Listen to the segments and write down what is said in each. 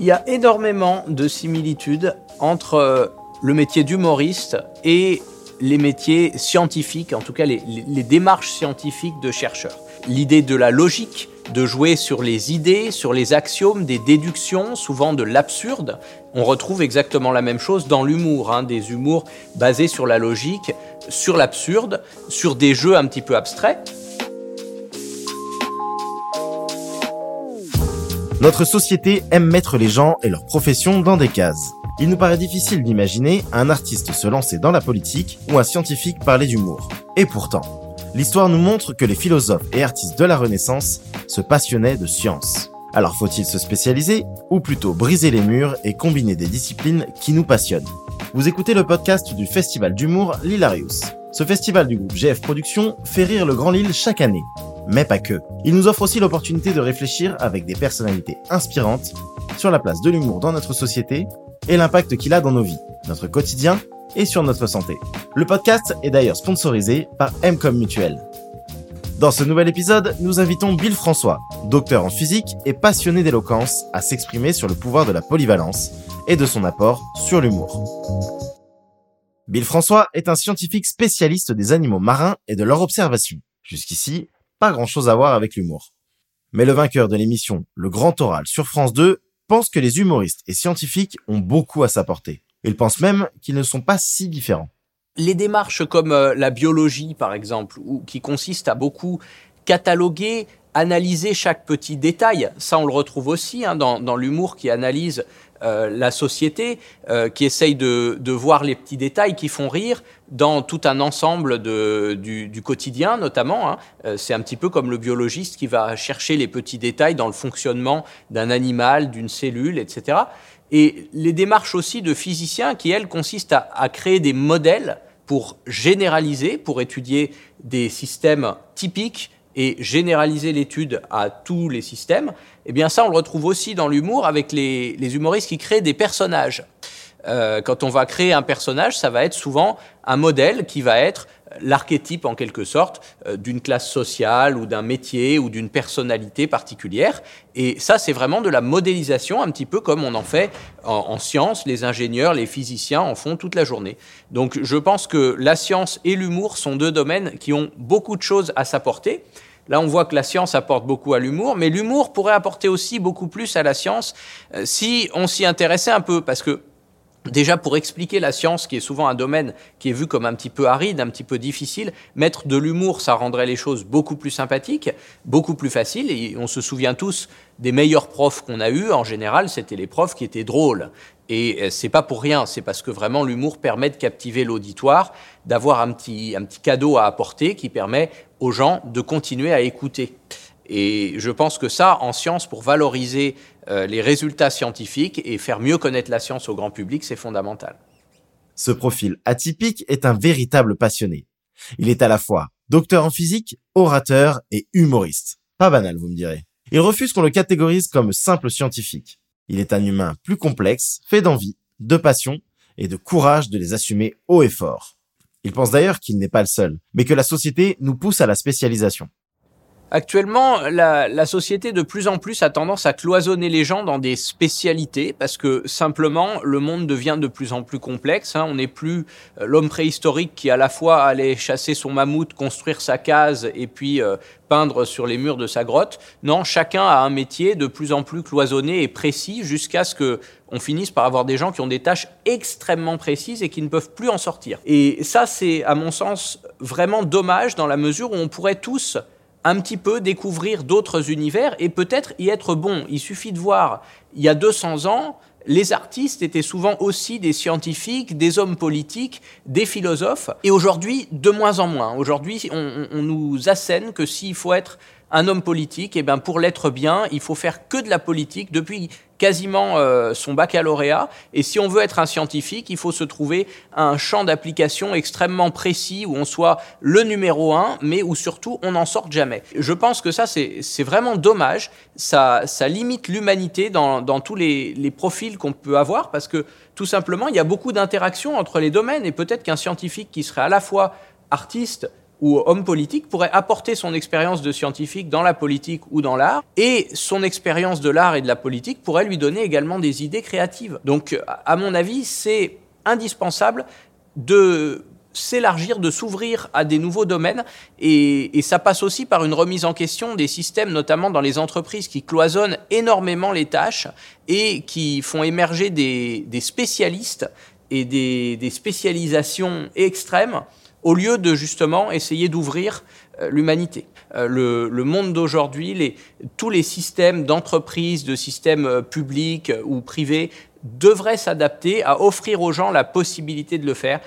Il y a énormément de similitudes entre euh, le métier d'humoriste et les métiers scientifiques, en tout cas les, démarches scientifiques de chercheurs. L'idée de la logique, de jouer sur les idées, sur les axiomes, des déductions, souvent de l'absurde. On retrouve exactement la même chose dans l'humour, hein, des humours basés sur la logique, sur l'absurde, sur des jeux un petit peu abstraits. Notre société aime mettre les gens et leurs professions dans des cases. Il nous paraît difficile d'imaginer un artiste se lancer dans la politique ou un scientifique parler d'humour. Et pourtant, l'histoire nous montre que les philosophes et artistes de la Renaissance se passionnaient de science. Alors faut-il se spécialiser ou plutôt briser les murs et combiner des disciplines qui nous passionnent? Vous écoutez le podcast du festival d'humour L'Hilarius. Ce festival du groupe GF Productions fait rire le Grand Lille chaque année. Mais pas que. Il nous offre aussi l'opportunité de réfléchir avec des personnalités inspirantes sur la place de l'humour dans notre société et l'impact qu'il a dans nos vies, notre quotidien et sur notre santé. Le podcast est d'ailleurs sponsorisé par Mcom Mutuel. Dans ce nouvel épisode, nous invitons Bill François, docteur en physique et passionné d'éloquence, à s'exprimer sur le pouvoir de la polyvalence et de son apport sur l'humour. Bill François est un scientifique spécialiste des animaux marins et de leur observation. Jusqu'ici, pas grand chose à voir avec l'humour. Mais le vainqueur de l'émission Le Grand Oral sur France 2 pense que les humoristes et scientifiques ont beaucoup à s'apporter. Il pense même qu'ils ne sont pas si différents. Les démarches comme euh, la biologie, par exemple, ou qui consistent à beaucoup cataloguer, analyser chaque petit détail, ça on le retrouve aussi hein, dans, l'humour qui analyse euh, la société, euh, qui essaye de, voir les petits détails qui font rire dans tout un ensemble du, quotidien notamment. Hein. c'est un petit peu comme le biologiste qui va chercher les petits détails dans le fonctionnement d'un animal, d'une cellule, etc et les démarches aussi de physiciens qui, elles, consistent à, créer des modèles pour généraliser, pour étudier des systèmes typiques et généraliser l'étude à tous les systèmes, eh bien ça, on le retrouve aussi dans l'humour avec les, humoristes qui créent des personnages. Euh, quand on va créer un personnage, ça va être souvent un modèle qui va être l'archétype en quelque sorte euh, d'une classe sociale ou d'un métier ou d'une personnalité particulière. Et ça, c'est vraiment de la modélisation, un petit peu comme on en fait en, science, les ingénieurs, les physiciens en font toute la journée. Donc je pense que la science et l'humour sont deux domaines qui ont beaucoup de choses à s'apporter. Là, on voit que la science apporte beaucoup à l'humour, mais l'humour pourrait apporter aussi beaucoup plus à la science euh, si on s'y intéressait un peu, parce que Déjà, pour expliquer la science, qui est souvent un domaine qui est vu comme un petit peu aride, un petit peu difficile, mettre de l'humour, ça rendrait les choses beaucoup plus sympathiques, beaucoup plus faciles. Et on se souvient tous des meilleurs profs qu'on a eus. En général, c'était les profs qui étaient drôles. Et euh, c'est pas pour rien, c'est parce que vraiment l'humour permet de captiver l'auditoire, d'avoir un petit, un petit cadeau à apporter qui permet aux gens de continuer à écouter. Et je pense que ça, en science, pour valoriser les résultats scientifiques et faire mieux connaître la science au grand public, c'est fondamental. Ce profil atypique est un véritable passionné. Il est à la fois docteur en physique, orateur et humoriste. Pas banal, vous me direz. Il refuse qu'on le catégorise comme simple scientifique. Il est un humain plus complexe, fait d'envie, de passion et de courage de les assumer haut et fort. Il pense d'ailleurs qu'il n'est pas le seul, mais que la société nous pousse à la spécialisation. Actuellement, la, société de plus en plus a tendance à cloisonner les gens dans des spécialités parce que simplement le monde devient de plus en plus complexe. Hein. On n'est plus euh, l'homme préhistorique qui à la fois allait chasser son mammouth, construire sa case et puis euh, peindre sur les murs de sa grotte. Non, chacun a un métier de plus en plus cloisonné et précis jusqu'à ce que on finisse par avoir des gens qui ont des tâches extrêmement précises et qui ne peuvent plus en sortir. Et ça, c'est à mon sens vraiment dommage dans la mesure où on pourrait tous un petit peu découvrir d'autres univers et peut-être y être bon. Il suffit de voir, il y a 200 ans, les artistes étaient souvent aussi des scientifiques, des hommes politiques, des philosophes, et aujourd'hui, de moins en moins. Aujourd'hui, on, nous assène que s'il faut être un homme politique, et eh bien pour l'être bien, il faut faire que de la politique depuis quasiment euh, son baccalauréat. Et si on veut être un scientifique, il faut se trouver un champ d'application extrêmement précis où on soit le numéro un, mais où surtout on n'en sorte jamais. Je pense que ça, c'est vraiment dommage. Ça, limite l'humanité dans, tous les profils qu'on peut avoir parce que tout simplement, il y a beaucoup d'interactions entre les domaines et peut-être qu'un scientifique qui serait à la fois artiste, ou homme politique pourrait apporter son expérience de scientifique dans la politique ou dans l'art, et son expérience de l'art et de la politique pourrait lui donner également des idées créatives. Donc, à mon avis, c'est indispensable de s'élargir, de s'ouvrir à des nouveaux domaines. Et, ça passe aussi par une remise en question des systèmes, notamment dans les entreprises qui cloisonnent énormément les tâches et qui font émerger des, spécialistes et des, spécialisations extrêmes au lieu de justement essayer d'ouvrir euh, l'humanité. Euh, le, monde d'aujourd'hui, tous les systèmes d'entreprise, de systèmes euh, publics ou privés devrait s'adapter à offrir aux gens la possibilité de le faire,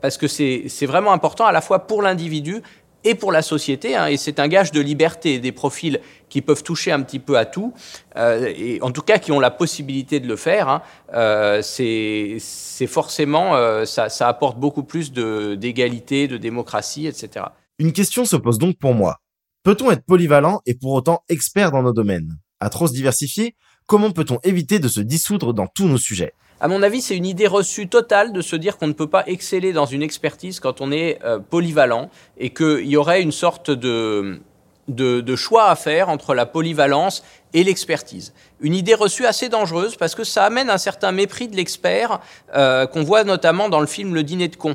parce que c'est vraiment important à la fois pour l'individu et pour la société, hein, et c'est un gage de liberté, des profils qui peuvent toucher un petit peu à tout, euh, et en tout cas qui ont la possibilité de le faire, hein, euh, c'est forcément, ça, ça, apporte beaucoup plus d'égalité, de, de démocratie, etc. Une question se pose donc pour moi. Peut-on être polyvalent et pour autant expert dans nos domaines? À trop se diversifier, Comment peut-on éviter de se dissoudre dans tous nos sujets? À mon avis, c'est une idée reçue totale de se dire qu'on ne peut pas exceller dans une expertise quand on est euh, polyvalent et qu'il y aurait une sorte de, de, choix à faire entre la polyvalence et l'expertise. Une idée reçue assez dangereuse parce que ça amène un certain mépris de l'expert euh, qu'on voit notamment dans le film Le Dîner de con,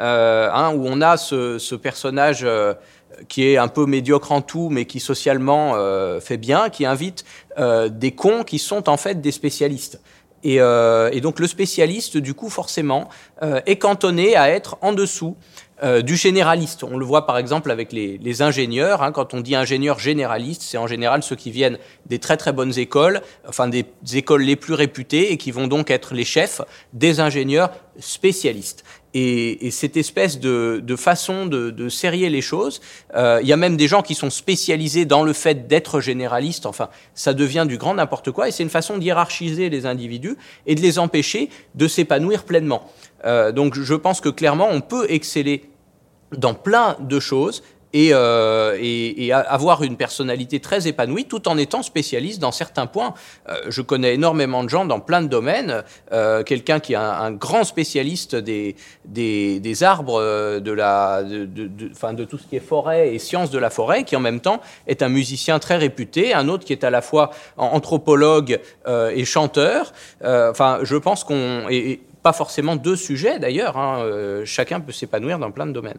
euh, hein, où on a ce, personnage qui est un peu médiocre en tout, mais qui socialement fait bien, qui invite des cons qui sont en fait des spécialistes. Et, euh, et donc le spécialiste, du coup, forcément, est cantonné à être en dessous du généraliste. On le voit par exemple avec les, les ingénieurs. Hein, quand on dit ingénieur généraliste, c'est en général ceux qui viennent des très très bonnes écoles, enfin des écoles les plus réputées et qui vont donc être les chefs des ingénieurs spécialistes et, cette espèce de, façon de, de, serrer les choses. Euh, il y a même des gens qui sont spécialisés dans le fait d'être généralistes. Enfin, ça devient du grand n'importe quoi. Et c'est une façon d'hiérarchiser les individus et de les empêcher de s'épanouir pleinement. Euh, donc, je pense que clairement, on peut exceller dans plein de choses euh, et, et, avoir une personnalité très épanouie tout en étant spécialiste dans certains points. Euh, je connais énormément de gens dans plein de domaines. Euh, quelqu'un qui est un, grand spécialiste des, des, arbres, de, la, de, de, tout ce qui est forêt et sciences de la forêt, qui en même temps est un musicien très réputé. Un autre qui est à la fois anthropologue et chanteur. Enfin, je pense qu'on... Et, pas forcément deux sujets d'ailleurs. Hein, chacun peut s'épanouir dans plein de domaines.